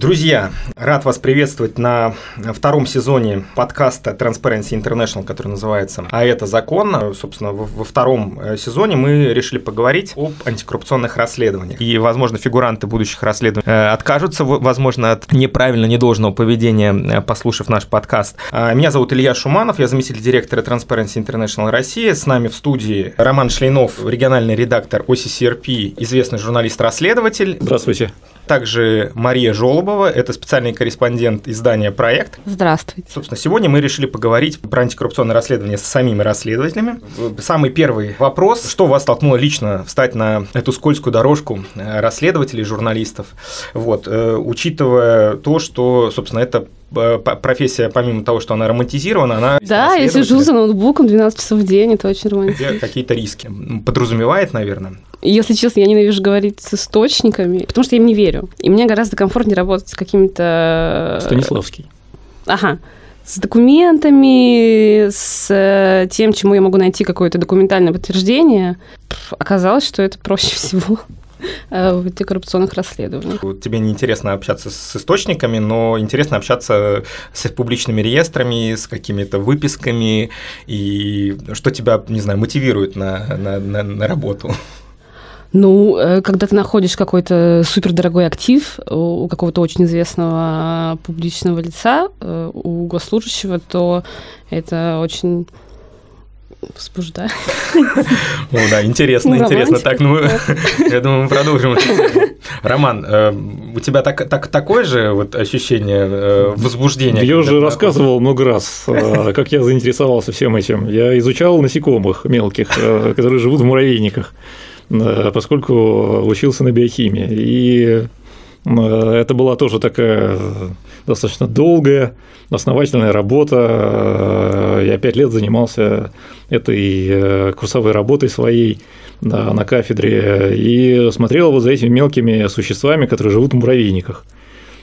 Друзья, рад вас приветствовать на втором сезоне подкаста Transparency International, который называется «А это закон». Собственно, во втором э, сезоне мы решили поговорить об антикоррупционных расследованиях. И, возможно, фигуранты будущих расследований э, откажутся, возможно, от неправильно недолжного поведения, э, послушав наш подкаст. А, меня зовут Илья Шуманов, я заместитель директора Transparency International России. С нами в студии Роман Шлейнов, региональный редактор OCCRP, известный журналист-расследователь. Здравствуйте также Мария Жолобова, это специальный корреспондент издания «Проект». Здравствуйте. Собственно, сегодня мы решили поговорить про антикоррупционное расследование с самими расследователями. Самый первый вопрос, что вас толкнуло лично встать на эту скользкую дорожку э, расследователей, журналистов, вот, э, учитывая то, что, собственно, это профессия, помимо того, что она романтизирована, она... Да, я сижу за ноутбуком 12 часов в день, это очень романтично. Какие-то риски. Подразумевает, наверное. Если честно, я ненавижу говорить с источниками, потому что я им не верю. И мне гораздо комфортнее работать с какими-то... Э, Станиславский. Ага с документами, с э, тем, чему я могу найти какое-то документальное подтверждение, оказалось, что это проще всего э, в антикоррупционных расследованиях. Тебе не интересно общаться с источниками, но интересно общаться с публичными реестрами, с какими-то выписками, и что тебя, не знаю, мотивирует на, на, на, на работу. Ну, э, когда ты находишь какой-то супердорогой актив у какого-то очень известного публичного лица, э, у госслужащего, то это очень возбуждает. О, да, интересно, ну, интересно. Так, ну, я думаю, мы продолжим. Роман, э, у тебя так, так, такое же вот ощущение возбуждения? Я уже рассказывал много раз, как я заинтересовался всем этим. Я изучал насекомых мелких, которые живут в муравейниках. Э, поскольку учился на биохимии. И э, это была тоже такая достаточно долгая, основательная работа. Я пять лет занимался этой э, курсовой работой своей на кафедре и смотрел вот за этими мелкими существами, которые живут в муравейниках.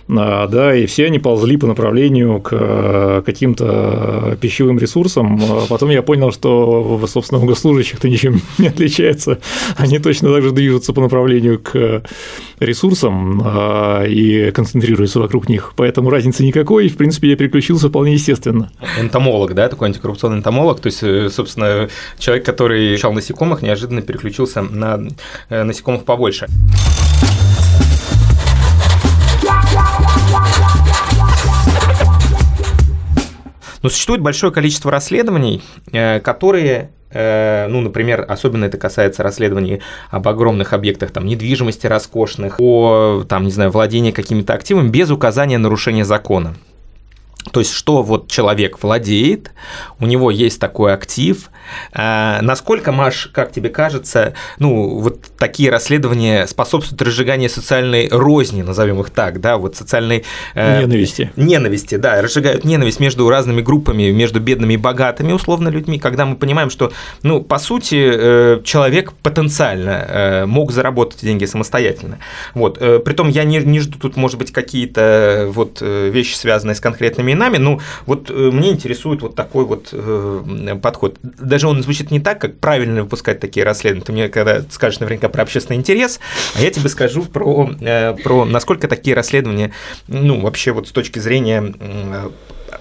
А, да, и все они ползли по направлению к э, каким-то пищевым ресурсам. А потом я понял, что, собственно, у госслужащих-то ничем не отличается. Они точно так же движутся по направлению к ресурсам а, и концентрируются вокруг них. Поэтому разницы никакой, и, в принципе, я переключился вполне естественно. Энтомолог, да, такой антикоррупционный энтомолог, то есть, э, собственно, человек, который изучал насекомых, неожиданно переключился на э, насекомых побольше. Но существует большое количество расследований, э, которые э, ну, например, особенно это касается расследований об огромных объектах там, недвижимости роскошных, о, там, не знаю, владении какими-то активами без указания нарушения закона. То есть, что вот человек владеет, у него есть такой актив. А, насколько, Маш, как тебе кажется, ну, вот такие расследования способствуют разжиганию социальной розни, назовем их так, да, вот социальной... Э, ненависти. Ненависти, да, разжигают ненависть между разными группами, между бедными и богатыми, условно, людьми, когда мы понимаем, что, ну, по сути, э, человек потенциально э, мог заработать деньги самостоятельно. Вот, э, притом я не, не жду тут, может быть, какие-то вот вещи, связанные с конкретными именами, ну, вот мне интересует вот такой вот подход. Даже он звучит не так, как правильно выпускать такие расследования. Ты мне когда скажешь наверняка про общественный интерес, а я тебе скажу про, про насколько такие расследования, ну, вообще вот с точки зрения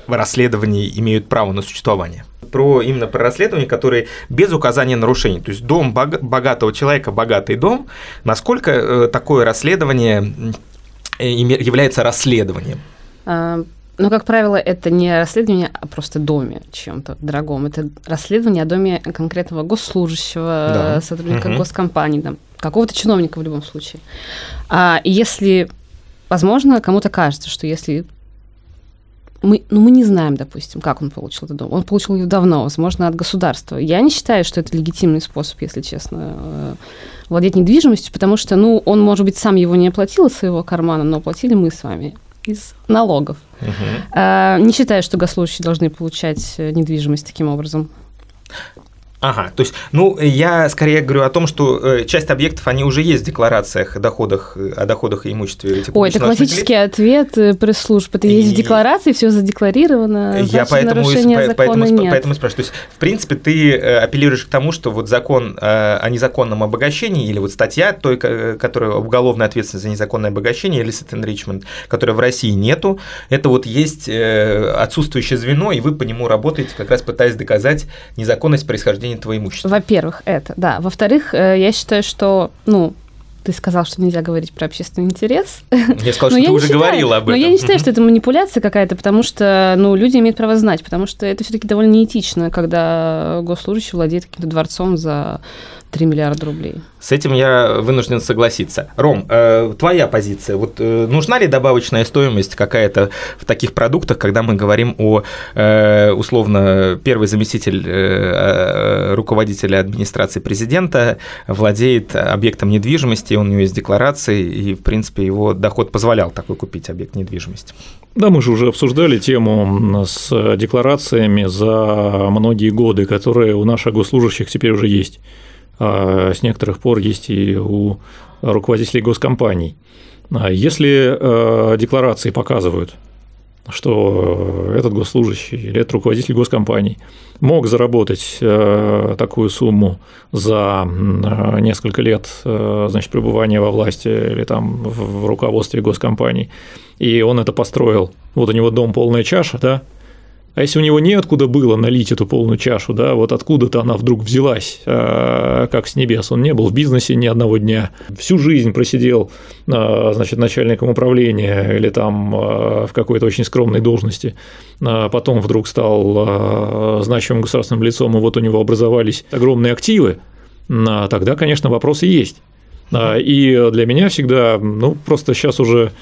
расследований имеют право на существование про именно про расследования, которые без указания нарушений. То есть дом богатого человека, богатый дом, насколько э, такое расследование является расследованием? А, но, как правило, это не расследование о просто доме чем-то дорогом. Это расследование о доме конкретного госслужащего, да. сотрудника угу. госкомпании, там, какого-то чиновника в любом случае. А если, возможно, кому-то кажется, что если мы, ну, мы не знаем, допустим, как он получил этот дом. Он получил ее давно, возможно, от государства. Я не считаю, что это легитимный способ, если честно, э, владеть недвижимостью, потому что, ну, он, может быть, сам его не оплатил из своего кармана, но оплатили мы с вами из налогов. Угу. Не считаю, что госслужащие должны получать э, недвижимость таким образом. Ага, то есть, ну, я скорее говорю о том, что э, часть объектов, они уже есть в декларациях о доходах, о доходах и имуществе этих Ой, это классический ответ э, пресс-служб. Это есть и... в декларации, все задекларировано, я поэтому, нарушения поэтому, закона нет. поэтому спрашиваю. То есть, в принципе, ты э, апеллируешь к тому, что вот закон о незаконном обогащении или вот статья, той, которая уголовная ответственность за незаконное обогащение, или illicit enrichment, которой в России нету, это вот есть отсутствующее звено, и вы по нему работаете, как раз пытаясь доказать незаконность происхождения нахождения твоего имущества. Во-первых, это, да. Во-вторых, э, я считаю, что, ну, ты сказал, что нельзя говорить про общественный интерес. Я сказал, что ты уже считаю, говорила об этом. Но я не считаю, что это манипуляция какая-то, потому что ну, люди имеют право знать, потому что это все-таки довольно неэтично, когда госслужащий владеет каким-то дворцом за 3 миллиарда рублей. С этим я вынужден согласиться. Ром, э, твоя позиция. Вот э, нужна ли добавочная стоимость какая-то в таких продуктах, когда мы говорим о, э, условно, первый заместитель э, руководителя администрации президента владеет объектом недвижимости, у него есть декларации, и, в принципе, его доход позволял такой купить объект недвижимости? Да, мы же уже обсуждали тему с декларациями за многие годы, которые у наших госслужащих теперь уже есть. А с некоторых пор есть и у руководителей госкомпаний. А если э, декларации показывают, что этот госслужащий или этот руководитель госкомпаний мог заработать э, такую сумму за несколько лет э, значит, пребывания во власти или там в руководстве госкомпаний, и он это построил, вот у него дом полная чаша, да, а если у него неоткуда было налить эту полную чашу, да, вот откуда-то она вдруг взялась, а, как с небес. Он не был в бизнесе ни одного дня, всю жизнь просидел, а, значит, начальником управления или там а, в какой-то очень скромной должности, потом вдруг стал значимым государственным лицом, и вот у него образовались огромные активы, тогда, конечно, вопросы есть. И для меня всегда, ну, просто сейчас уже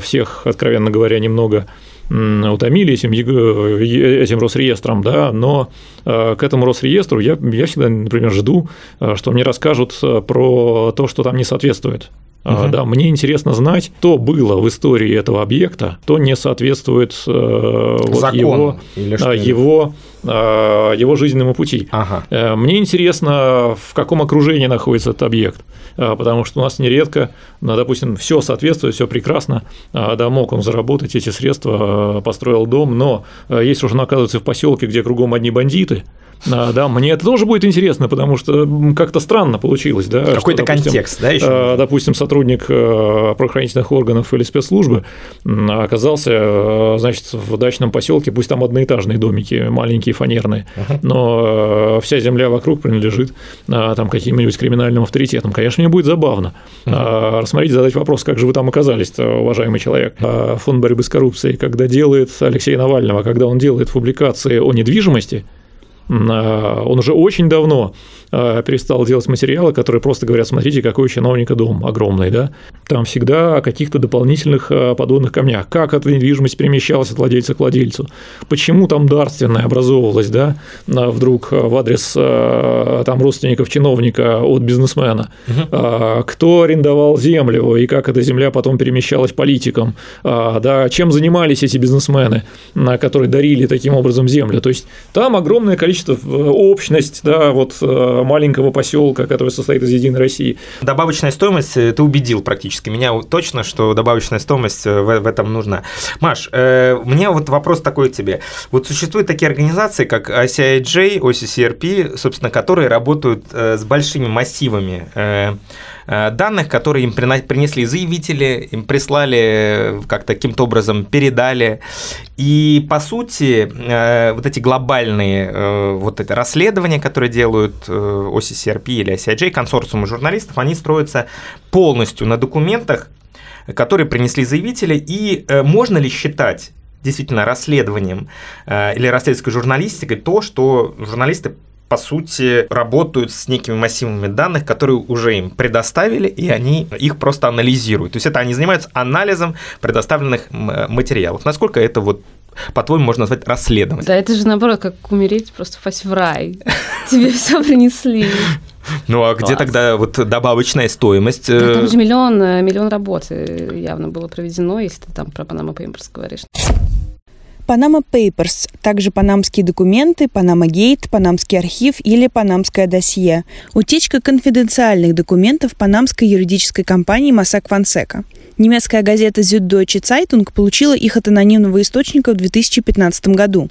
всех, откровенно говоря, немного утомили этим, этим Росреестром, да, но э, к этому Росреестру я, я всегда, например, жду, э, что мне расскажут э, про то, что там не соответствует. Угу. Да, мне интересно знать, что было в истории этого объекта, то не соответствует э, вот его, его, его жизненному пути. Ага. Мне интересно, в каком окружении находится этот объект. А, потому что у нас нередко, ну, допустим, все соответствует, все прекрасно, да, мог он заработать эти средства, построил дом, но если уж он оказывается в поселке, где кругом одни бандиты, да, мне это тоже будет интересно, потому что как-то странно получилось, да. Какой-то контекст, да, еще? Допустим, сотрудник правоохранительных органов или спецслужбы оказался, значит, в дачном поселке, пусть там одноэтажные домики, маленькие, фанерные, но вся земля вокруг принадлежит там каким-нибудь криминальным авторитетам. Конечно, мне будет забавно uh-huh. рассмотреть, задать вопрос, как же вы там оказались, уважаемый человек. Фонд борьбы с коррупцией, когда делает Алексея Навального, когда он делает публикации о недвижимости, он уже очень давно Э, перестал делать материалы, которые просто говорят, смотрите, какой у чиновника дом огромный, да, там всегда о каких-то дополнительных э, подводных камнях, как эта недвижимость перемещалась от владельца к владельцу, почему там дарственная образовывалась, да, вдруг в адрес э, там родственников чиновника от бизнесмена, угу. кто арендовал землю и как эта земля потом перемещалась политикам, да, чем занимались эти бизнесмены, которые дарили таким образом землю, то есть там огромное количество общность, да, вот маленького поселка, который состоит из Единой России. Добавочная стоимость, э, ты убедил практически меня точно, что добавочная стоимость э, в, в этом нужна. Маш, э, мне вот вопрос такой тебе. Вот существуют такие организации, как ICIJ, OCCRP, собственно, которые работают э, с большими массивами э, Э, данных, которые им принесли заявители, им прислали э, как-то каким-то образом, передали. И, по сути, э, вот эти глобальные вот это расследования, которые делают OCCRP или ICIJ, консорциумы журналистов, они строятся полностью на документах, которые принесли заявители, и можно ли считать действительно расследованием или расследовательской журналистикой то, что журналисты по сути, работают с некими массивами данных, которые уже им предоставили, и они их просто анализируют. То есть это они занимаются анализом предоставленных материалов. Насколько это вот по-твоему, можно назвать расследование. Да, это же наоборот, как умереть, просто впасть в рай. Тебе все принесли. Ну а где тогда вот добавочная стоимость? Да, там же миллион, миллион работы явно было проведено, если ты там про Panama Papers говоришь. Panama Papers, также панамские документы, Panama Gate, панамский архив или панамское досье. Утечка конфиденциальных документов панамской юридической компании Масак Фансека. Немецкая газета Süddeutsche Zeitung получила их от анонимного источника в 2015 году.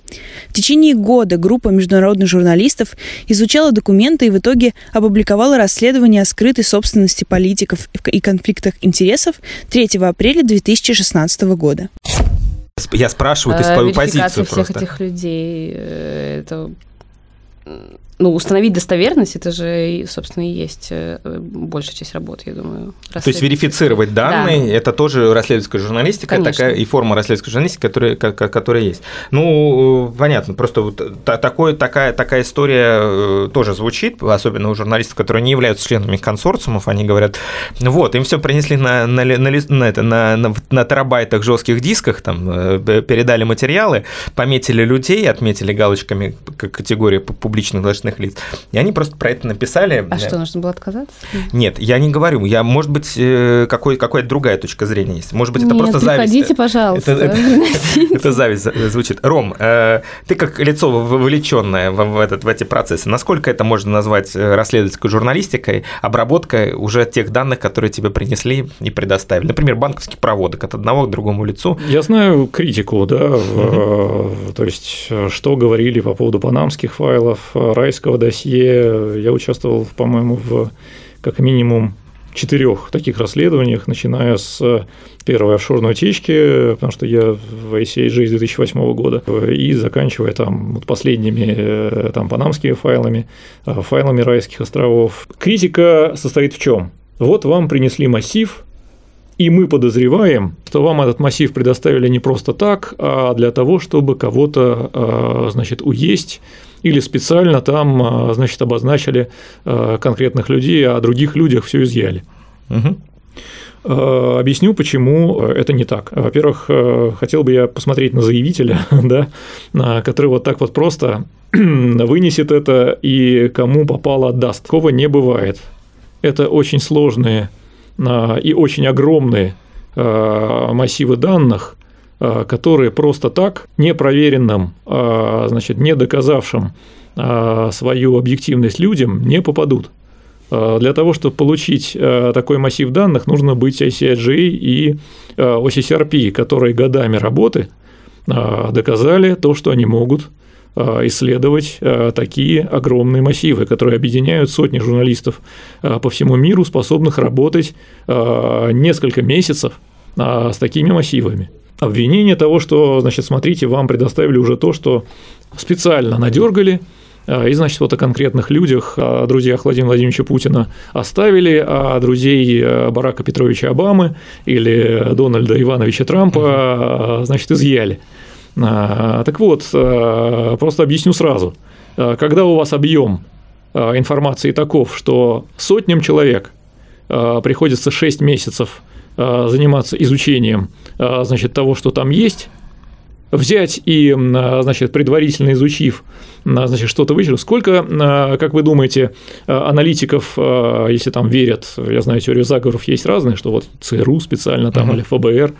В течение года группа международных журналистов изучала документы и в итоге опубликовала расследование о скрытой собственности политиков и конфликтах интересов 3 апреля 2016 года. Я спрашиваю, ты свою позицию всех просто. этих людей, э, это ну, установить достоверность, это же, собственно, и есть э, большая часть работы, я думаю. То есть верифицировать данные, да. это тоже расследовательская журналистика, Конечно. такая и форма расследовательской журналистики, которая, которая есть. Ну, понятно, просто вот такое, такая, такая история э, тоже звучит, особенно у журналистов, которые не являются членами консорциумов, они говорят, вот, им все принесли на, на, на, на, это, на, на, на терабайтах жестких дисках, там, э, передали материалы, пометили людей, отметили галочками категории публичных должностных должностных лиц. И они просто про это написали. А что, нужно было отказаться? Нет, я не говорю. Я, может быть, э, какой, какая-то другая точка зрения есть. Может быть, это Нет, просто зависть. приходите, пожалуйста. Это, это зависть звучит. Ром, э, ты как лицо вовлеченное в, этот, в эти процессы, насколько это можно назвать э, расследовательской журналистикой, обработкой уже тех данных, которые тебе принесли и предоставили? Например, банковский проводок от одного к другому лицу. Я знаю критику, да, угу. то есть что говорили по поводу панамских файлов, райс Ковальского досье я участвовал, по-моему, в как минимум четырех таких расследованиях, начиная с первой офшорной утечки, потому что я в ICIG с 2008 года, и заканчивая там вот последними э, там панамскими файлами, э, файлами райских островов. Критика состоит в чем? Вот вам принесли массив, и мы подозреваем, что вам этот массив предоставили не просто так, а для того, чтобы кого-то, э, значит, уесть или специально там, а, значит, обозначили а, конкретных людей, а о других людях все изъяли. Угу. Объясню, почему это не так. Во-первых, хотел бы я посмотреть на заявителя, да, который вот так вот просто вынесет это и кому попало отдаст. Такого не бывает. Это очень сложные и очень огромные массивы данных, Э, которые просто так, непроверенным, э, значит, не доказавшим э, свою объективность людям не попадут. Для того, чтобы получить такой массив данных, нужно быть ICIG и OCCRP, которые годами работы доказали то, что они могут исследовать такие огромные массивы, которые объединяют сотни журналистов по всему миру, способных работать несколько месяцев с такими массивами обвинение того, что, значит, смотрите, вам предоставили уже то, что специально надергали, а, и, значит, вот о конкретных людях, о друзьях Владимира Владимировича Путина оставили, а друзей э, Барака Петровича Обамы или Дональда Ивановича Трампа, значит, изъяли. А, так вот, э, просто объясню сразу. А, когда у вас объем информации таков, что сотням человек приходится 6 месяцев заниматься изучением значит, того, что там есть, взять и, значит, предварительно изучив, значит, что-то вычеркнуть. Сколько, как вы думаете, аналитиков, если там верят, я знаю, теорию заговоров есть разные, что вот ЦРУ специально там uh-huh. или ФБР,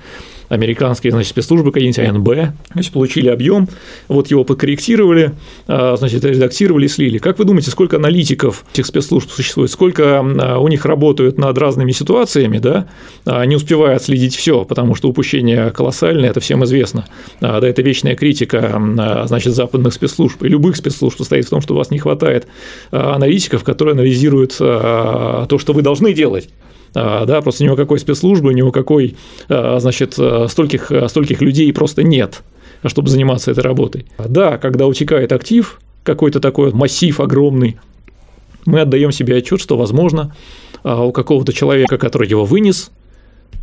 американские значит, спецслужбы какие-нибудь, АНБ, значит, получили объем, вот его подкорректировали, а, значит, редактировали слили. Как вы думаете, сколько аналитиков этих спецслужб существует, сколько а, у них работают над разными ситуациями, да, а, не успевая отследить все, потому что упущение колоссальное, это всем известно. Да, это вечная критика, значит, западных спецслужб и любых спецслужб состоит в том, что у вас не хватает аналитиков, которые анализируют то, что вы должны делать. А, да, просто ни у какой спецслужбы, ни у какой, а, значит, а, стольких, стольких людей просто нет, чтобы заниматься этой работой. Да, когда утекает актив, какой-то такой массив огромный, мы отдаем себе отчет, что, возможно, у какого-то человека, который его вынес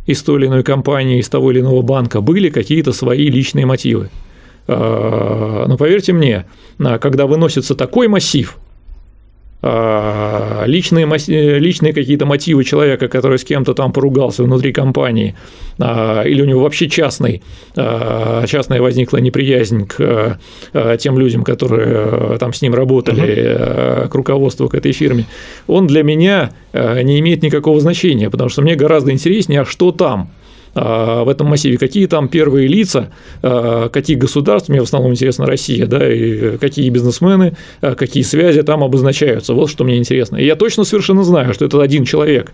из той или иной компании, из того или иного банка, были какие-то свои личные мотивы. Но поверьте мне, когда выносится такой массив, личные, личные какие-то мотивы человека, который с кем-то там поругался внутри компании, а, или у него вообще частный, а, частная возникла неприязнь к тем людям, которые там с ним работали, угу. к руководству, к этой фирме, он для меня не имеет никакого значения, потому что мне гораздо интереснее, а что там, в этом массиве, какие там первые лица, какие государства, мне в основном интересна Россия, да, и какие бизнесмены, какие связи там обозначаются. Вот что мне интересно. И я точно совершенно знаю, что это один человек,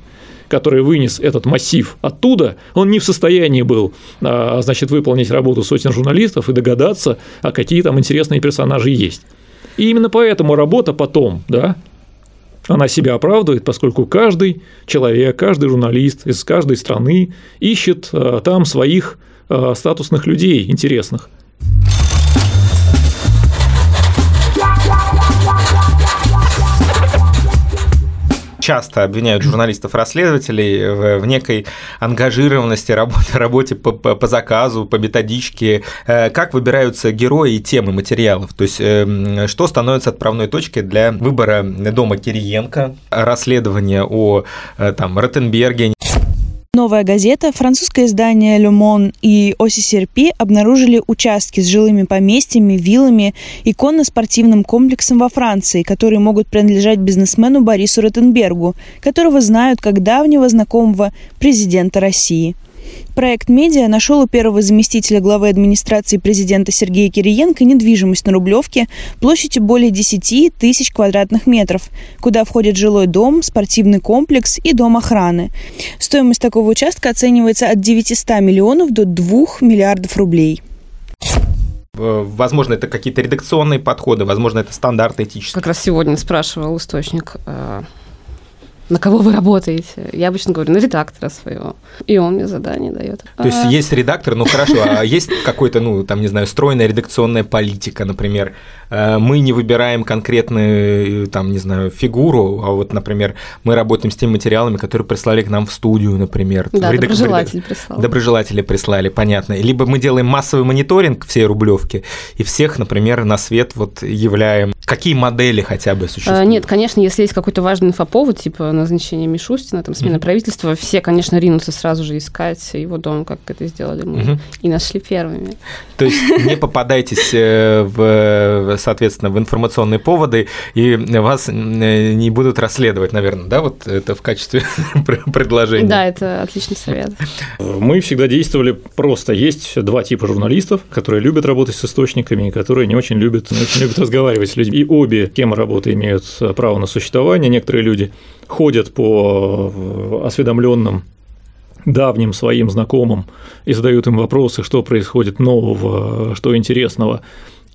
который вынес этот массив оттуда, он не в состоянии был, значит, выполнить работу сотен журналистов и догадаться, а какие там интересные персонажи есть. И именно поэтому работа потом, да, она себя оправдывает, поскольку каждый человек, каждый журналист из каждой страны ищет э, там своих э, статусных людей интересных. Часто обвиняют журналистов-расследователей в, в некой ангажированности, работе, работе по, по, по заказу, по методичке. Э, как выбираются герои и темы материалов? То есть, эм, что становится отправной точкой для выбора дома Кириенко, расследования о э, там, Ротенберге, Новая газета, французское издание «Le Monde» и «Оси обнаружили участки с жилыми поместьями, виллами и конно-спортивным комплексом во Франции, которые могут принадлежать бизнесмену Борису Ротенбергу, которого знают как давнего знакомого президента России – Проект «Медиа» нашел у первого заместителя главы администрации президента Сергея Кириенко недвижимость на Рублевке площадью более 10 тысяч квадратных метров, куда входит жилой дом, спортивный комплекс и дом охраны. Стоимость такого участка оценивается от 900 миллионов до 2 миллиардов рублей. Э, возможно, это какие-то редакционные подходы, возможно, это стандарты этические. Как раз сегодня спрашивал источник э, на кого вы работаете? Я обычно говорю, на редактора своего. И он мне задание дает. То есть а... есть редактор, ну хорошо, а есть какой-то, ну, там, не знаю, стройная редакционная политика, например. Э, мы не выбираем конкретную, там, не знаю, фигуру, а вот, например, мы работаем с теми материалами, которые прислали к нам в студию, например. Да, Редак... доброжелатели прислали. Доброжелатели прислали, понятно. Либо мы делаем массовый мониторинг всей Рублевки и всех, например, на свет вот являем. Какие модели хотя бы существуют? Нет, конечно, если есть какой-то важный инфоповод, типа назначение Мишустина, там смена mm-hmm. правительства, все, конечно, ринутся сразу же искать его дом, как это сделали мы, mm-hmm. и нашли первыми. То есть не попадайтесь э, в, соответственно, в информационные поводы, и вас э, не будут расследовать, наверное, да, вот это в качестве предложения. Да, это отличный совет. Мы всегда действовали просто. Есть два типа журналистов, которые любят работать с источниками, и которые не очень любят, не очень любят разговаривать с людьми. И обе темы работы имеют право на существование. Некоторые люди ходят по э, осведомленным давним своим знакомым и задают им вопросы, что происходит нового, что интересного,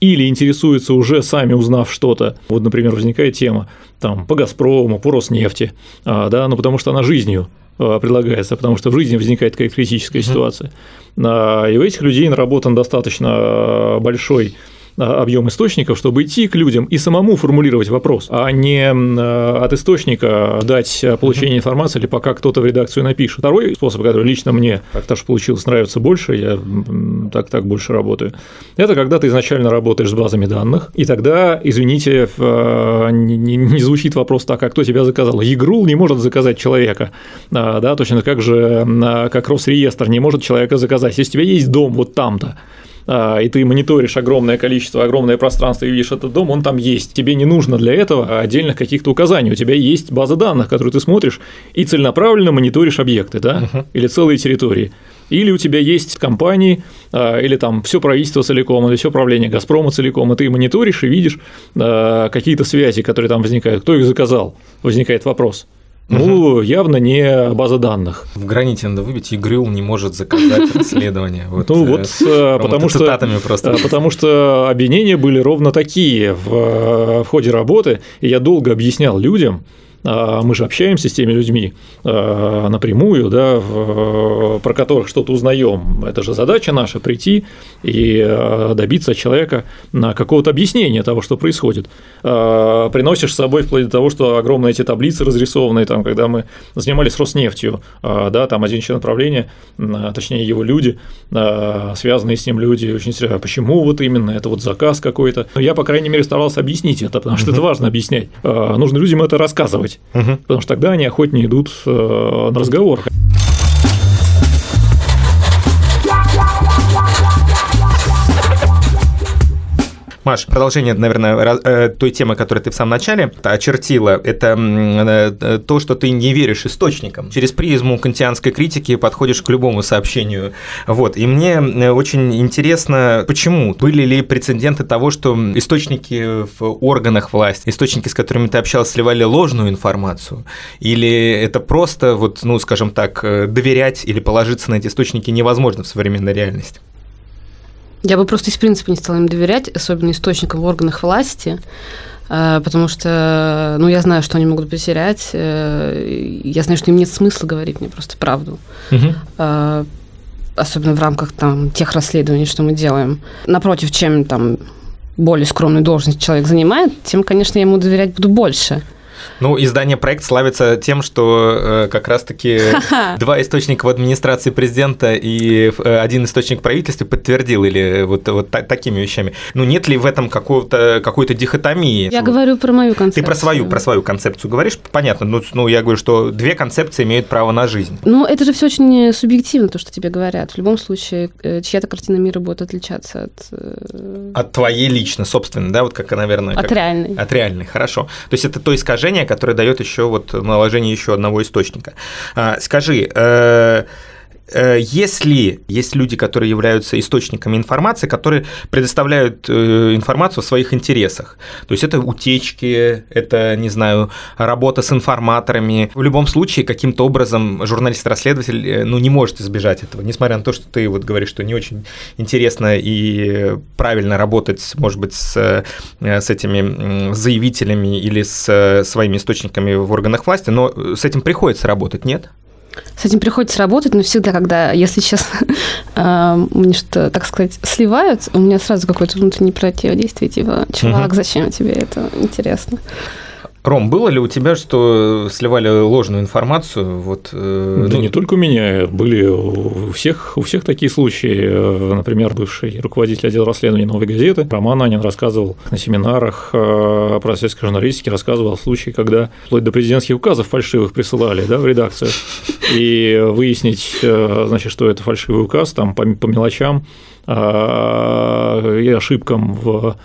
или интересуются уже сами узнав что-то. Вот, например, возникает тема там, по «Газпрому», по «Роснефти», а, да, ну, потому что она жизнью а, предлагается, потому что в жизни возникает какая-то критическая ситуация. А, и у этих людей наработан достаточно большой а, объем источников, чтобы идти к людям и самому формулировать вопрос, а не от источника дать получение информации или пока кто-то в редакцию напишет. Второй способ, который лично мне как-то получилось нравится больше, я так так больше работаю, это когда ты изначально работаешь с базами данных, и тогда, извините, а, не звучит вопрос так, а кто тебя заказал. Игрул не может заказать человека, а, да, точно как же, как Росреестр не может человека заказать. Если у тебя есть дом вот там-то, а, и ты мониторишь огромное количество, огромное пространство и видишь этот дом, он там есть. Тебе не нужно для этого отдельных каких-то указаний. У тебя есть база данных, которую ты смотришь и целенаправленно мониторишь объекты, да, uh-huh. или целые территории. Или у тебя есть компании, а, или там все правительство целиком, или все правление Газпрома целиком, и ты мониторишь и видишь а, какие-то связи, которые там возникают. Кто их заказал? Возникает вопрос. Ну, угу. явно не база данных. В граните надо выбить, и Грил не может заказать расследование. Вот, ну вот, э, потому что, просто. Э, потому что обвинения были ровно такие в, э, в ходе работы, и я долго объяснял людям, мы же общаемся с теми людьми а, напрямую, да, про которых что-то узнаем. Это же задача наша прийти и а, добиться от человека какого-то объяснения того, что происходит. Приносишь с собой вплоть до того, что огромные эти таблицы разрисованные, там, когда мы занимались Роснефтью, да, там один член правления, точнее его люди, связанные с ним люди, очень серьезно, почему вот именно это вот заказ какой-то. Но я, по крайней мере, старался объяснить это, потому что это важно объяснять. Нужно людям это рассказывать угу. потому что тогда они охотнее идут э, на разговор. Маш, продолжение, наверное, э, той темы, которую ты в самом начале очертила, это э, то, что ты не веришь источникам. Через призму кантианской критики подходишь к любому сообщению. Вот. И мне э, очень интересно, почему? Были ли прецеденты того, что источники в органах власти, источники, с которыми ты общался, сливали ложную информацию? Или это просто, вот, ну, скажем так, доверять или положиться на эти источники невозможно в современной реальности? Я бы просто из принципа не стала им доверять, особенно источникам в органах власти, э, потому что, ну, я знаю, что они могут потерять, э, я знаю, что им нет смысла говорить мне просто правду. Угу. Особенно в рамках там, тех расследований, что мы делаем. Напротив, чем там более скромную должность человек занимает, тем, конечно, я ему доверять буду больше. Ну, издание «Проект» славится тем, что э, как раз-таки два источника в администрации президента и э, один источник правительства подтвердил или вот, вот та, такими вещами. Ну, нет ли в этом какого-то, какой-то дихотомии? Я говорю про мою концепцию. Ты про свою, про свою концепцию говоришь? Понятно. Ну, ну, я говорю, что две концепции имеют право на жизнь. Ну, это же все очень субъективно, то, что тебе говорят. В любом случае, э, чья-то картина мира будет отличаться от... Э, от твоей лично, собственно, да? Вот как, наверное... От как... реальной. От реальной, хорошо. То есть это то искажение, искажение, которое дает еще вот наложение еще одного источника. А, скажи, Э, если есть люди, которые являются источниками информации, которые предоставляют э, информацию в своих интересах, то есть это утечки, это, не знаю, работа с информаторами, в любом случае каким-то образом журналист-расследователь э, ну, не может избежать этого, несмотря на то, что ты вот говоришь, что не очень интересно и правильно работать, может быть, с, с этими заявителями или с своими источниками в органах власти, но с этим приходится работать, нет? С этим приходится работать, но всегда, когда, если честно, мне что-то, так сказать, сливают, у меня сразу какое-то внутреннее противодействие, типа, чувак, зачем тебе это интересно? Ром, было ли у тебя, что сливали ложную информацию? Вот, э, да ну... не только у меня, были у всех, у всех такие случаи. Э, например, бывший руководитель отдела расследования «Новой газеты» Роман Анин рассказывал на семинарах э, про сельской журналистике, рассказывал о случае, когда вплоть до президентских указов фальшивых присылали да, в редакцию. И выяснить, э, значит, что это фальшивый указ, там по, по мелочам и ошибкам в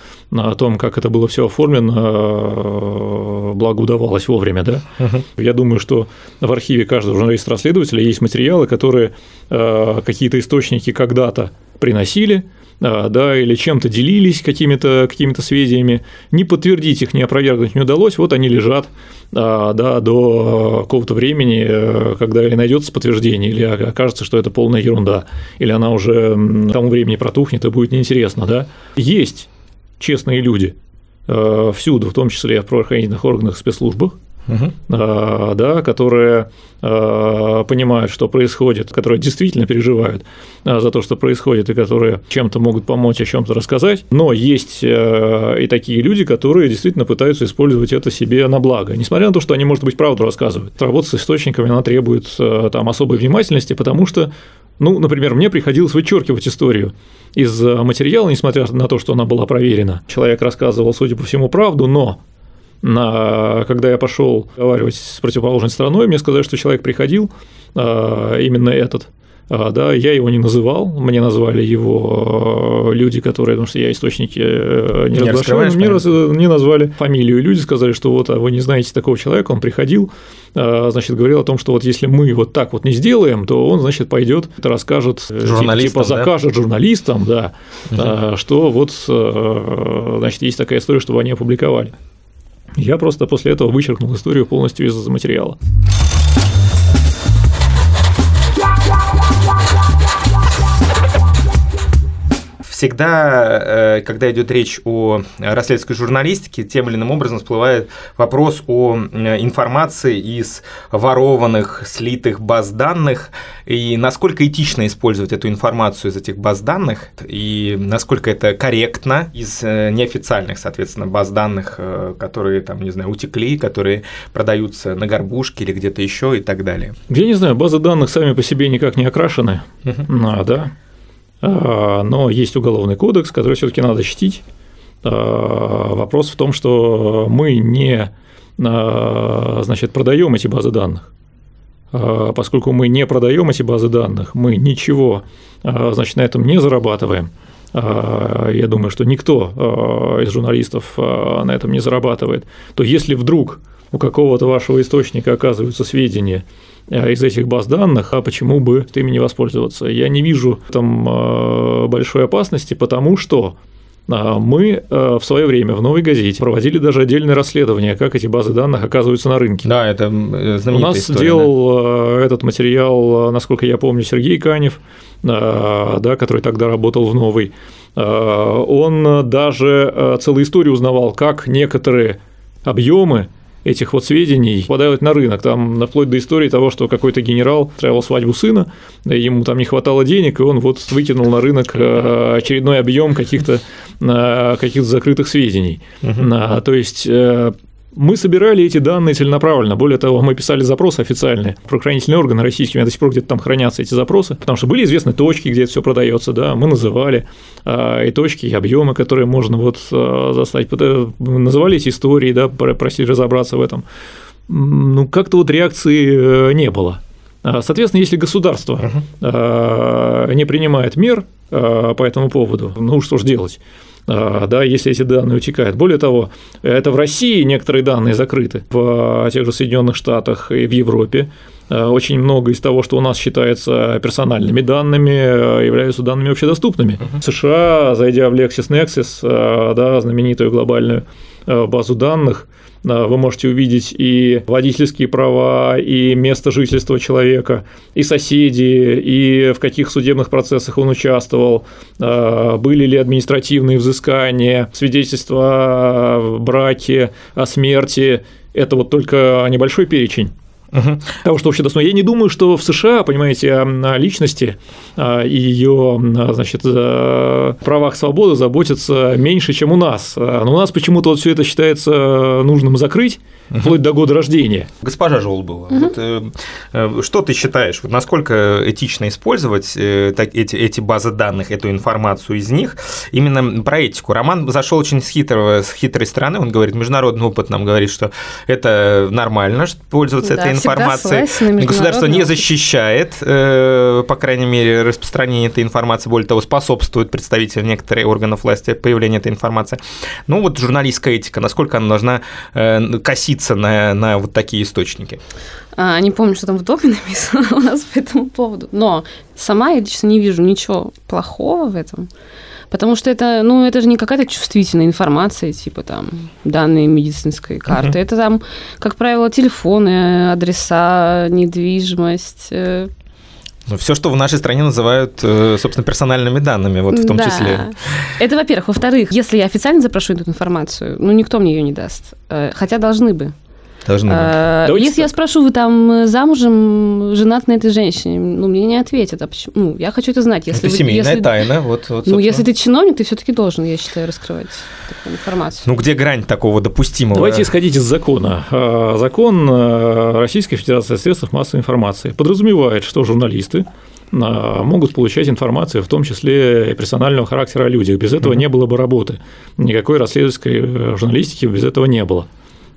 том, как это было все оформлено, а, благо удавалось вовремя, да. Uh-huh. Я думаю, что в архиве каждого журналиста-расследователя есть материалы, которые а, какие-то источники когда-то приносили, да, или чем-то делились какими-то какими сведениями, не подтвердить их, не опровергнуть не удалось, вот они лежат да, до какого-то времени, э, когда или найдется подтверждение, или окажется, что это полная ерунда, или она уже к тому времени протухнет и будет неинтересно. Да? Есть честные люди э, всюду, в том числе в правоохранительных органах, спецслужбах, угу. да, которые а, понимают, что происходит, которые действительно переживают а, за то, что происходит, и которые чем-то могут помочь, о чем-то рассказать. Но есть и такие люди, которые действительно пытаются использовать это себе на благо. Несмотря на то, что они, может быть, правду рассказывают. Работа с источниками, она требует там особой внимательности, потому что ну, например, мне приходилось вычеркивать историю из материала, несмотря на то, что она была проверена. Человек рассказывал, судя по всему, правду, но на, когда я пошел разговаривать с противоположной стороной, мне сказали, что человек приходил, а, именно этот, а, да, я его не называл, мне назвали его а, люди, которые, потому что я источники э, не, не разглашаю, мне раз, не назвали фамилию, люди сказали, что вот вы не знаете такого человека, он приходил, значит, говорил о том, что вот если мы вот так вот не сделаем, то он, значит, пойдет, расскажет, э, типа закажет да? журналистам, да, угу. что вот, э, значит, есть такая история, чтобы они опубликовали. Я просто после этого вычеркнул историю полностью из материала. Всегда, э, когда идет речь о расследовательской журналистике, тем или иным образом всплывает вопрос о информации из ворованных, слитых баз данных, и насколько этично использовать эту информацию из этих баз данных, и насколько это корректно из э, неофициальных, соответственно, баз данных, э, которые, там, не знаю, утекли, которые продаются на горбушке или где-то еще и так далее. Я не знаю, базы данных сами по себе никак не окрашены, uh-huh. а, да, но есть уголовный кодекс, который все-таки надо чтить. А, вопрос в том, что мы не а, значит, продаем эти базы данных. Поскольку мы не продаем эти базы данных, мы ничего значит, на этом не зарабатываем. я думаю, что никто из журналистов на этом не зарабатывает, то если вдруг у какого-то вашего источника оказываются сведения из этих баз данных, а почему бы ими не воспользоваться? Я не вижу там большой опасности, потому что а, мы э, в свое время в «Новой газете» проводили даже отдельное расследование, как эти базы данных оказываются на рынке. Да, это знаменитая У нас история, делал да? этот материал, насколько я помню, Сергей Канев, да, который тогда работал в «Новой». Он даже целую историю узнавал, как некоторые объемы этих вот сведений попадают на рынок. Там вплоть до истории того, что какой-то генерал устраивал свадьбу сына, ему там не хватало денег, и он вот выкинул на рынок э, очередной объем каких-то э, каких закрытых сведений. Угу. То есть э, мы собирали эти данные целенаправленно. Более того, мы писали запросы официальные. Правоохранительные органы российские, у меня до сих пор где-то там хранятся эти запросы, потому что были известны точки, где это все продается, да, мы называли а, и точки, и объемы, которые можно вот а, заставить. Называли эти истории, да, просили разобраться в этом. Ну, как-то вот реакции э, не было. А, соответственно, если государство uh-huh. не принимает мер по этому поводу, ну что ж делать? А, да, если эти данные утекают. Более того, это в России некоторые данные закрыты, в тех же Соединенных Штатах и в Европе. А, очень много из того, что у нас считается персональными данными, а, являются данными общедоступными. Uh-huh. США, зайдя в LexisNexis, да, знаменитую глобальную базу данных, вы можете увидеть и водительские права, и место жительства человека, и соседи, и в каких судебных процессах он участвовал, а, были ли административные взыскания, свидетельства о браке, о смерти. Это вот только небольшой перечень. Угу. Того, что вообще доступно. Я не думаю, что в США, понимаете, о личности а, и ее, значит, правах свободы заботятся меньше, чем у нас. А, но у нас почему-то вот все это считается нужным закрыть, угу. вплоть до года рождения. Госпожа Жолбова, угу. вот, э, э, что ты считаешь, насколько этично использовать э, эти, эти базы данных, эту информацию из них, именно про этику? Роман зашел очень с, хитрого, с хитрой стороны, он говорит, международный опыт нам говорит, что это нормально пользоваться да, этой информацией. Государство не защищает, по крайней мере, распространение этой информации, более того, способствует представителям некоторых органов власти появлению этой информации. Ну вот журналистская этика, насколько она должна косить надеяться на, на вот такие источники. А, не помню, что там в доме написано у нас по этому поводу. Но сама я лично не вижу ничего плохого в этом. Потому что это, ну, это же не какая-то чувствительная информация, типа там данные медицинской карты. Uh-huh. Это там, как правило, телефоны, адреса, недвижимость, э, ну, все, что в нашей стране называют, э, собственно, персональными данными, вот в том да. числе. Это, во-первых. Во-вторых, если я официально запрошу эту информацию, ну, никто мне ее не даст. Э, хотя должны бы. Должны а, Если так. я спрошу, вы там э, замужем, женат на этой женщине, ну, мне не ответят. А почему? Ну, я хочу это знать. Если это вы, семейная если, тайна. Вот, вот, ну, если ты чиновник, ты все-таки должен, я считаю, раскрывать такую информацию. Ну, где грань такого допустимого? Давайте исходить из закона. А, закон э, Российской Федерации о средствах массовой информации подразумевает, что журналисты могут получать информацию, в том числе персонального характера о людях. Без этого не было бы работы. Никакой расследовательской э, журналистики без этого не было.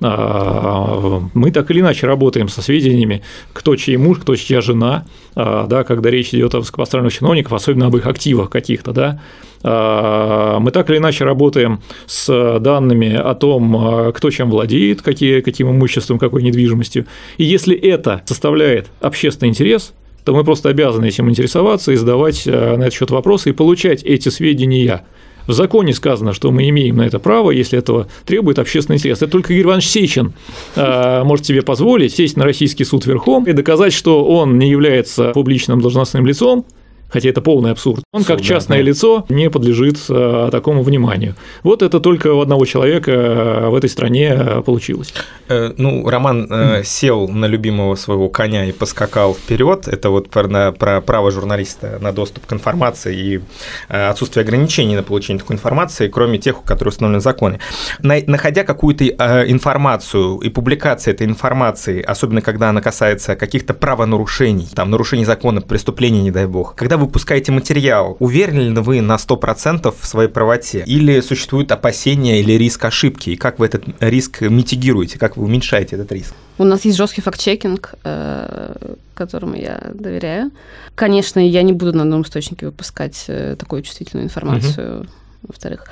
А, мы так или иначе работаем со сведениями, кто чей муж, кто чья жена, а, да, когда речь идет о высокопоставленных чиновниках, особенно об их активах каких-то, да, а, мы так или иначе работаем с данными о том, кто чем владеет, какие, каким имуществом, какой недвижимостью. И если это составляет общественный интерес, то мы просто обязаны этим интересоваться и задавать на этот счет вопросы и получать эти сведения в законе сказано, что мы имеем на это право, если этого требует общественный интерес. Это только Игорь Иванович Сечин э, может себе позволить сесть на российский суд верхом и доказать, что он не является публичным должностным лицом, хотя это полный абсурд. Он как частное да. лицо не подлежит а, такому вниманию. Вот это только у одного человека э, в этой стране э, получилось. Э, ну, Роман э, сел на любимого своего коня и поскакал вперед. Это вот про, про право журналиста на доступ к информации и э, отсутствие ограничений на получение такой информации, кроме тех, у которых установлены законы. На, находя какую-то информацию и публикация этой информации, особенно когда она касается каких-то правонарушений, там, нарушений закона, преступлений, не дай бог, когда вы выпускаете материал, уверены ли вы на 100% в своей правоте? Или существуют опасения или риск ошибки? И как вы этот риск митигируете? Как вы уменьшаете этот риск? У нас есть жесткий факт-чекинг, э, которому я доверяю. Конечно, я не буду на одном источнике выпускать э, такую чувствительную информацию. Угу. Во-вторых,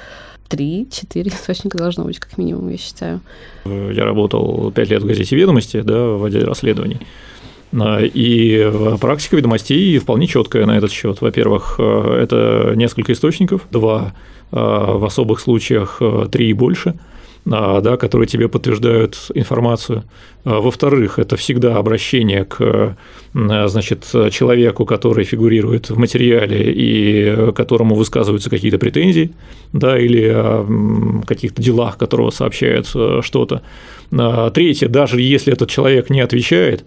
три-четыре источника должно быть как минимум, я считаю. Я работал пять лет в газете «Ведомости», да, в отделе расследований. А, и практика ведомостей вполне четкая на этот счет. Во-первых, э, это несколько источников, два в особых случаях три и больше – а, да, которые тебе подтверждают информацию. А, во-вторых, это всегда обращение к значит, человеку, который фигурирует в материале и которому высказываются какие-то претензии, да, или о каких-то делах, которого сообщают что-то. Третье, даже если этот человек не отвечает,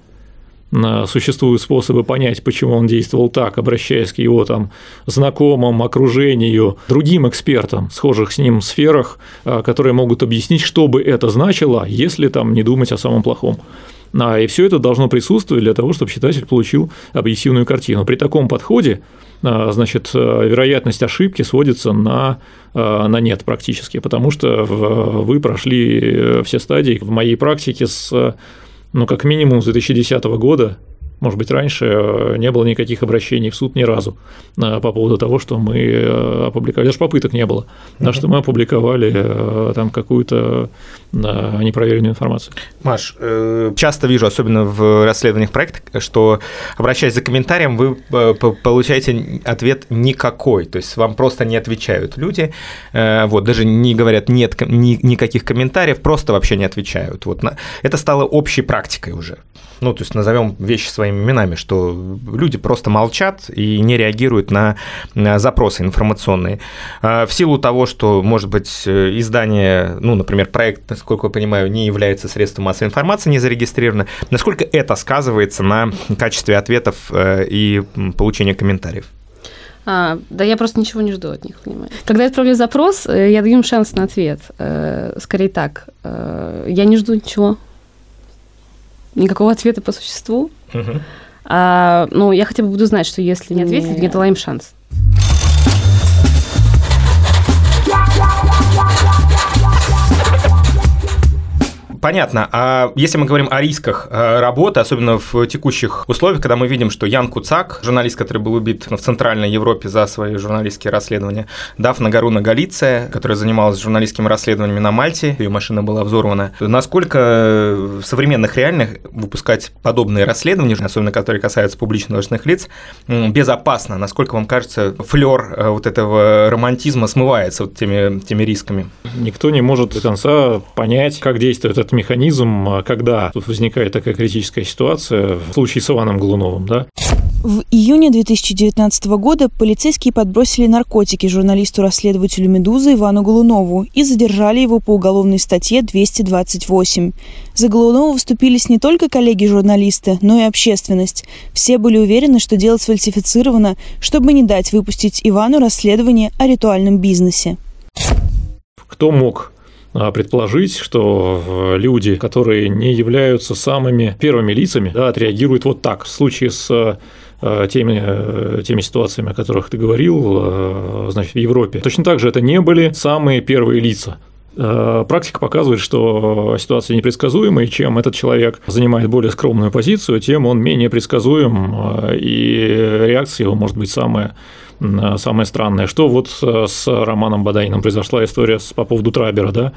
существуют способы понять, почему он действовал так, обращаясь к его там знакомым, окружению, другим экспертам, схожих с ним сферах, а, которые могут объяснить, что бы это значило, если там не думать о самом плохом. А, и все это должно присутствовать для того, чтобы читатель получил объективную картину. При таком подходе а, значит, вероятность ошибки сводится на, на нет практически, потому что вы прошли все стадии в моей практике с ну, как минимум с 2010 года может быть, раньше э, не было никаких обращений в суд ни разу э, по поводу того, что мы э, опубликовали, даже попыток не было, uh-huh. что мы опубликовали там какую-то непроверенную информацию. Маш, часто вижу, особенно в расследованиях проектов, что, обращаясь за комментарием, вы получаете ответ никакой, то есть вам просто не отвечают люди, вот, даже не говорят нет никаких комментариев, просто вообще не отвечают. Вот, это стало общей практикой уже. Ну, то есть назовем вещи своими именами, что люди просто молчат и не реагируют на запросы информационные. А, в силу того, что, может быть, издание, ну, например, проект, насколько я понимаю, не является средством массовой информации, не зарегистрировано, насколько это сказывается на качестве ответов э, и получения комментариев? А, да я просто ничего не жду от них, понимаю. Когда я отправляю запрос, э, я даю им шанс на ответ. Э, скорее так. Я не жду ничего никакого ответа по существу. Угу. А, ну, я хотя бы буду знать, что если не ответили, не дала им шанс. Понятно. А если мы говорим о рисках э, работы, особенно в текущих условиях, когда мы видим, что Ян Куцак, журналист, который был убит в Центральной Европе за свои журналистские расследования, Дафна Гаруна Галиция, которая занималась журналистскими расследованиями на Мальте, ее машина была взорвана. Насколько в современных реальных выпускать подобные расследования, особенно которые касаются публично должностных лиц, безопасно? Насколько вам кажется, флер э, вот этого романтизма смывается вот теми, теми рисками? Никто не может до конца понять, как действует этот механизм, а когда тут возникает такая критическая ситуация в случае с Иваном Глуновым, да? В июне 2019 года полицейские подбросили наркотики журналисту-расследователю «Медузы» Ивану Голунову и задержали его по уголовной статье 228. За Голунова вступились не только коллеги журналиста, но и общественность. Все были уверены, что дело сфальсифицировано, чтобы не дать выпустить Ивану расследование о ритуальном бизнесе. Кто мог предположить, что люди, которые не являются самыми первыми лицами, да, отреагируют вот так. В случае с а, теми, э, теми ситуациями, о которых ты говорил, а, значит, в Европе. Точно так же это не были самые первые лица. Практика показывает, что ситуация непредсказуема, и чем этот человек занимает более скромную позицию, тем он менее предсказуем, и реакция его может быть самая самое странное, что вот э, с Романом Баданиным произошла история по поводу Трабера, да?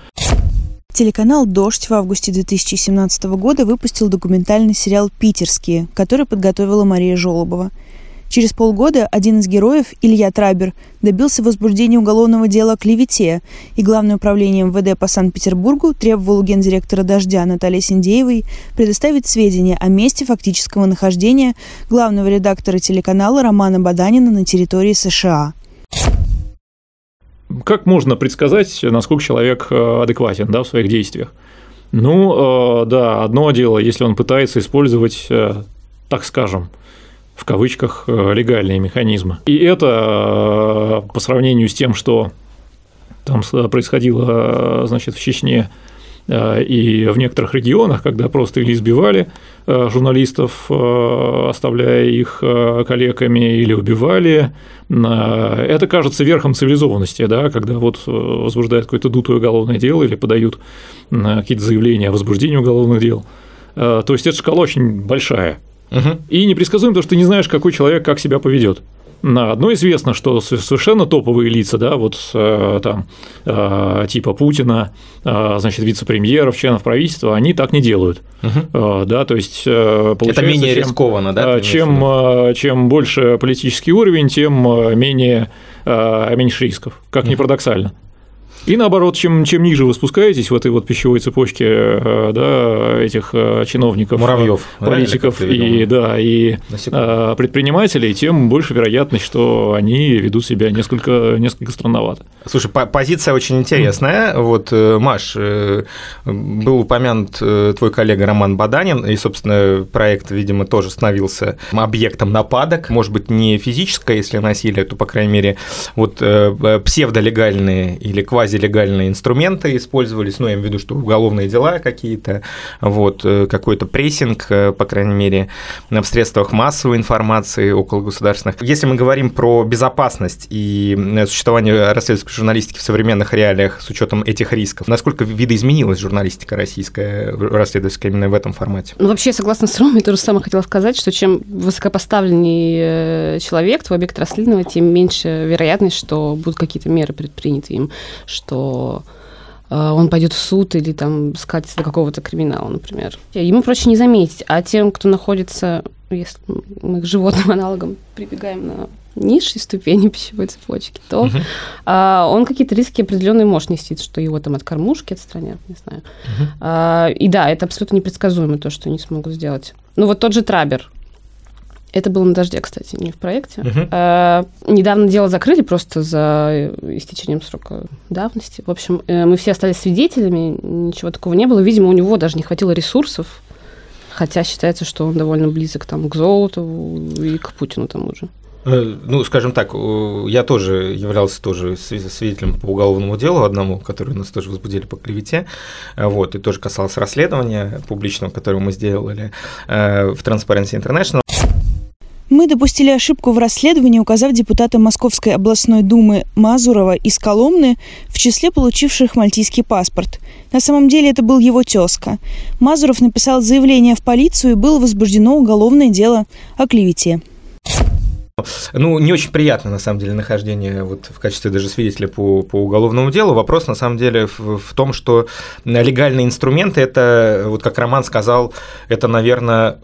Телеканал «Дождь» в августе 2017 года выпустил документальный сериал «Питерские», который подготовила Мария Жолобова – Через полгода один из героев, Илья Трабер, добился возбуждения уголовного дела о клевете, и Главное управление МВД по Санкт-Петербургу требовало гендиректора «Дождя» Натальи Синдеевой предоставить сведения о месте фактического нахождения главного редактора телеканала Романа Баданина на территории США. Как можно предсказать, насколько человек э, адекватен да, в своих действиях? Ну, э, да, одно дело, если он пытается использовать, э, так скажем, в кавычках э, легальные механизмы. И это э, по сравнению с тем, что там происходило э, значит, в Чечне и в некоторых регионах, когда просто или избивали журналистов, оставляя их коллегами, или убивали, это кажется верхом цивилизованности, да, когда вот возбуждают какое-то дутое уголовное дело или подают какие-то заявления о возбуждении уголовных дел – То есть эта шкала очень большая. Угу. И непредсказуем, потому что ты не знаешь, какой человек как себя поведет. На одно известно, что совершенно топовые лица, да, вот э, там э, типа Путина, э, значит, вице-премьеров, членов правительства, они так не делают, угу. да, то есть получается, это менее чем, рискованно, да? Чем чем больше политический уровень, тем менее меньше рисков, как угу. ни парадоксально. И наоборот, чем, чем ниже вы спускаетесь в этой вот пищевой цепочке э, да, этих э, чиновников, Муравьев, политиков да, и, да, и э, предпринимателей, тем больше вероятность, что они ведут себя несколько, несколько странновато. Слушай, позиция очень интересная. Mm. Вот, Маш, был упомянут твой коллега Роман Баданин, и, собственно, проект, видимо, тоже становился объектом нападок, может быть, не физическое, если насилие, то, по крайней мере, вот псевдолегальные или квази квазилегальные инструменты использовались, ну, я имею в виду, что уголовные дела какие-то, вот, э, какой-то прессинг, э, по крайней мере, в средствах массовой информации около государственных. Если мы говорим про безопасность и существование расследовательской журналистики в современных реалиях с учетом этих рисков, насколько видоизменилась журналистика российская, расследовательская именно в этом формате? Ну, вообще, согласно с Ромой, то же самое хотела сказать, что чем высокопоставленнее э, человек, твой объект расследования, тем меньше вероятность, что будут какие-то меры предприняты им, что э, он пойдет в суд или там скатится до какого-то криминала, например. Ему проще не заметить, а тем, кто находится, если мы к животным аналогам прибегаем на низшей ступени пищевой цепочки, то uh-huh. а, он какие-то риски определенные может нести, что его там от кормушки отстранят, не знаю. Uh-huh. А, и да, это абсолютно непредсказуемо то, что они смогут сделать. Ну вот тот же Трабер, это было на дожде, кстати, не в проекте. Uh-huh. А, недавно дело закрыли просто за истечением срока давности. В общем, э, мы все остались свидетелями, ничего такого не было. Видимо, у него даже не хватило ресурсов, хотя считается, что он довольно близок там, к золоту и к Путину тому же. Э, ну, скажем так, я тоже являлся тоже свидетелем по уголовному делу одному, который нас тоже возбудили по клевете, вот, и тоже касалось расследования публичного, которое мы сделали э, в Transparency International. Мы допустили ошибку в расследовании, указав депутата Московской областной думы Мазурова из Коломны в числе получивших мальтийский паспорт. На самом деле это был его тезка. Мазуров написал заявление в полицию и было возбуждено уголовное дело о клевете. Ну, не очень приятно, на самом деле, нахождение вот в качестве даже свидетеля по, по уголовному делу. Вопрос, на самом деле, в, в том, что легальные инструменты, это, вот как Роман сказал, это, наверное,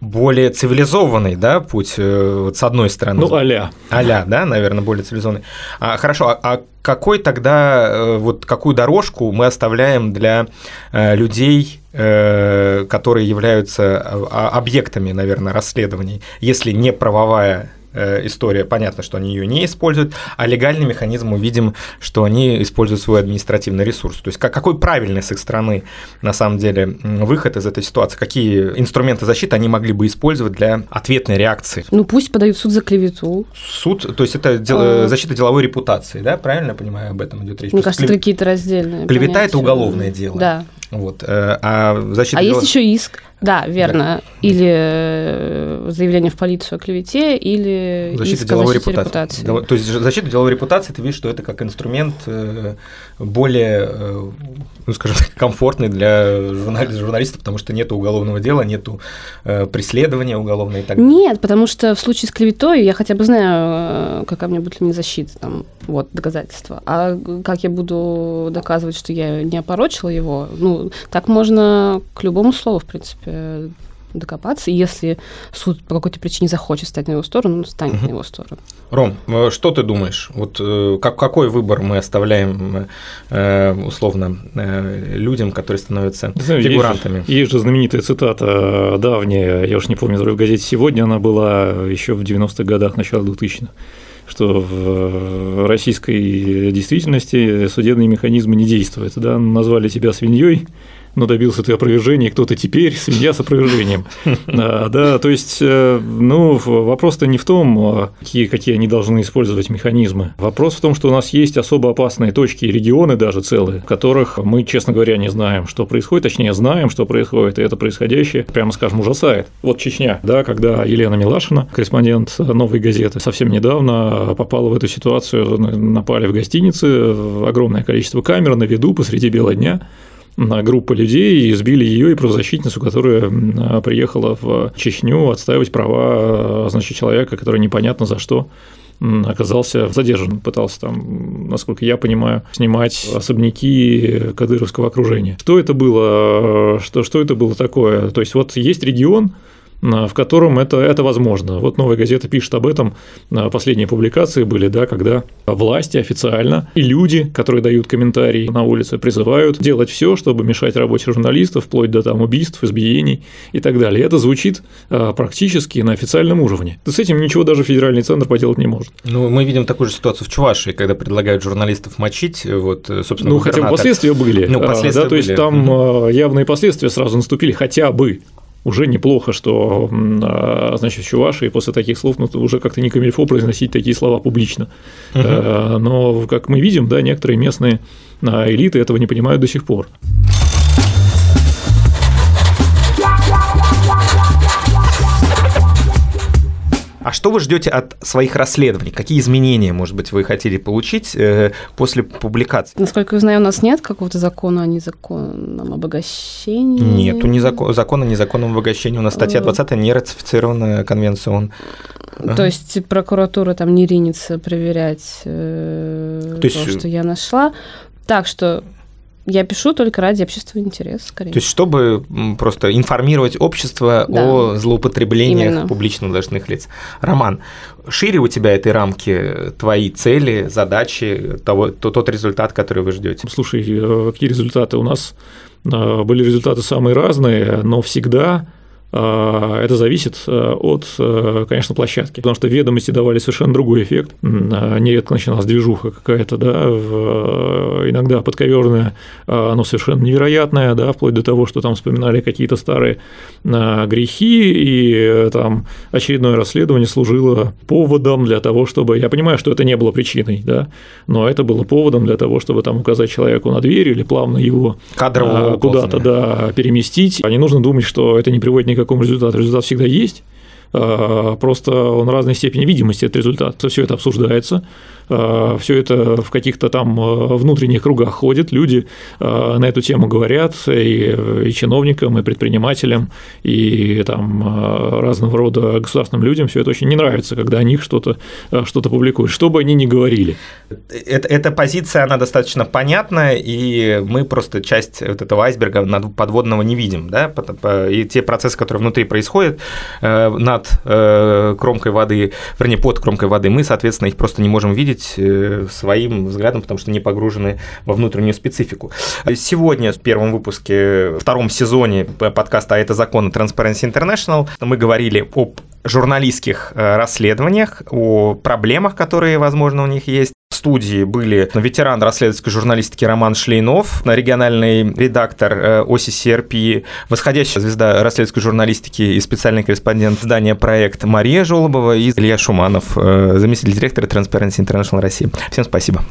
более цивилизованный да, путь, э, вот с одной стороны. Ну, а-ля. А-ля, да, наверное, более цивилизованный. А, хорошо, а, а какой тогда, э, вот какую дорожку мы оставляем для э, людей, которые являются а, объектами, наверное, расследований, если не правовая Э, история, понятно, что они ее не используют, а легальный механизм мы видим, что они используют свой административный ресурс. То есть какой правильный с их стороны на самом деле выход из этой ситуации, какие инструменты защиты они могли бы использовать для ответной реакции? Ну пусть подают суд за клевету. Суд, то есть это дел... а... защита деловой репутации, да, правильно я понимаю, об этом идет речь? Мне кажется, клев... какие-то раздельные. Клевета понятия. это уголовное дело. Да. Вот. Э, а защита а дело... есть еще иск. Да, верно. Да. Или э, заявление в полицию о клевете, или защита деловой репутации. репутации. То есть защита деловой репутации, ты видишь, что это как инструмент э, более, э, ну, скажем так, комфортный для журналиста, потому что нет уголовного дела, нет преследования уголовного и так далее. Нет, потому что в случае с клеветой я хотя бы знаю, какая мне будет ли мне защита, там, вот, доказательства. А как я буду доказывать, что я не опорочила его? Ну, так можно к любому слову, в принципе, Э, докопаться. И если суд по какой-то причине захочет стать на его сторону, он станет угу. на его сторону. Ром, э, что ты думаешь? Вот э, как, какой выбор мы оставляем условно людям, которые становятся Знаете, фигурантами? Есть, есть же знаменитая цитата давняя, я уж не помню, в газете «Сегодня» она была еще в 90-х годах, начало 2000-х что в российской действительности судебные механизмы не действуют. Да? Назвали тебя свиньей, но добился ты опровержения, кто то теперь, свинья с опровержением. Да, да, то есть, э, ну, вопрос-то не в том, а какие, какие они должны использовать механизмы. Вопрос в том, что у нас есть особо опасные точки и регионы даже целые, в которых мы, честно говоря, не знаем, что происходит, точнее, знаем, что происходит, и это происходящее, прямо скажем, ужасает. Вот Чечня, да, когда Елена Милашина, корреспондент «Новой газеты», совсем недавно попала в эту ситуацию, напали в гостинице, огромное количество камер на виду посреди бела дня, группа людей избили ее и правозащитницу, которая приехала в Чечню отстаивать права значит, человека, который непонятно за что оказался задержан, пытался там, насколько я понимаю, снимать особняки кадыровского окружения. Что это было? Что, что это было такое? То есть вот есть регион, в котором это, это возможно. Вот «Новая газета» пишет об этом, последние публикации были, да, когда власти официально и люди, которые дают комментарии на улице, призывают делать все, чтобы мешать работе журналистов, вплоть до там убийств, избиений и так далее. Это звучит а, практически на официальном уровне. С этим ничего даже федеральный центр поделать не может. Ну, мы видим такую же ситуацию в Чувашии, когда предлагают журналистов мочить, вот, собственно, Ну, хотя бы последствия были. Ну, последствия да, то есть там угу. явные последствия сразу наступили, хотя бы уже неплохо, что, а, значит, в Чувашии после таких слов, ну, уже как-то не камильфо произносить такие слова публично. Угу. Но, как мы видим, да, некоторые местные а, элиты этого не понимают до сих пор. Что вы ждете от своих расследований? Какие изменения, может быть, вы хотели получить э, после публикации? Насколько я знаю, у нас нет какого-то закона о незаконном обогащении. Нету ни закон, закона о незаконном обогащении. У нас статья 20 э. не ратифицированная конвенция ООН. То есть прокуратура там не ринется проверять э, то, есть... то, что я нашла. Так что я пишу только ради общественного интереса, скорее. То есть, чтобы просто информировать общество да. о злоупотреблениях Именно. публично должностных лиц. Роман, шире у тебя этой рамки твои цели, задачи, того, тот результат, который вы ждете? Слушай, э, какие результаты? У нас э, были результаты самые разные, но всегда это зависит э, от, э, конечно, площадки, потому что ведомости давали совершенно другой эффект. Нередко начиналась движуха какая-то, да, э, иногда подковерная, а, но совершенно невероятная, да, вплоть до того, что там вспоминали какие-то старые грехи, и там очередное расследование служило поводом для того, чтобы, я понимаю, что это не было причиной, да, но это было поводом для того, чтобы там указать человеку на дверь или плавно его куда-то, да, переместить. А не нужно думать, что это не приводит никак какому результату. Результат всегда есть, а, просто он разной степени видимости этот результат. Все это обсуждается, все это в каких-то там а, внутренних кругах ходит, люди а, на эту тему говорят и, и чиновникам, и предпринимателям, и там разного рода государственным людям. Все это очень не нравится, когда о них что-то что публикуют, что бы они ни говорили. Это, эта позиция, она достаточно понятная, и мы просто часть вот этого айсберга подводного не видим, да, и те процессы, которые внутри происходят э, над э, кромкой воды, вернее, под кромкой воды, мы, соответственно, их просто не можем видеть, видеть э, своим взглядом, потому что не погружены во внутреннюю специфику. Сегодня в первом выпуске, втором сезоне подкаста «А это законы Transparency International» мы говорили об журналистских э, расследованиях, о проблемах, которые, возможно, у них есть. В студии были ветеран расследовательской журналистики Роман Шлейнов, региональный редактор э, CRP, восходящая звезда расследовательской журналистики и специальный корреспондент издания «Проект» Мария Жолобова и Илья Шуманов, э, заместитель директора Transparency International России. Всем спасибо.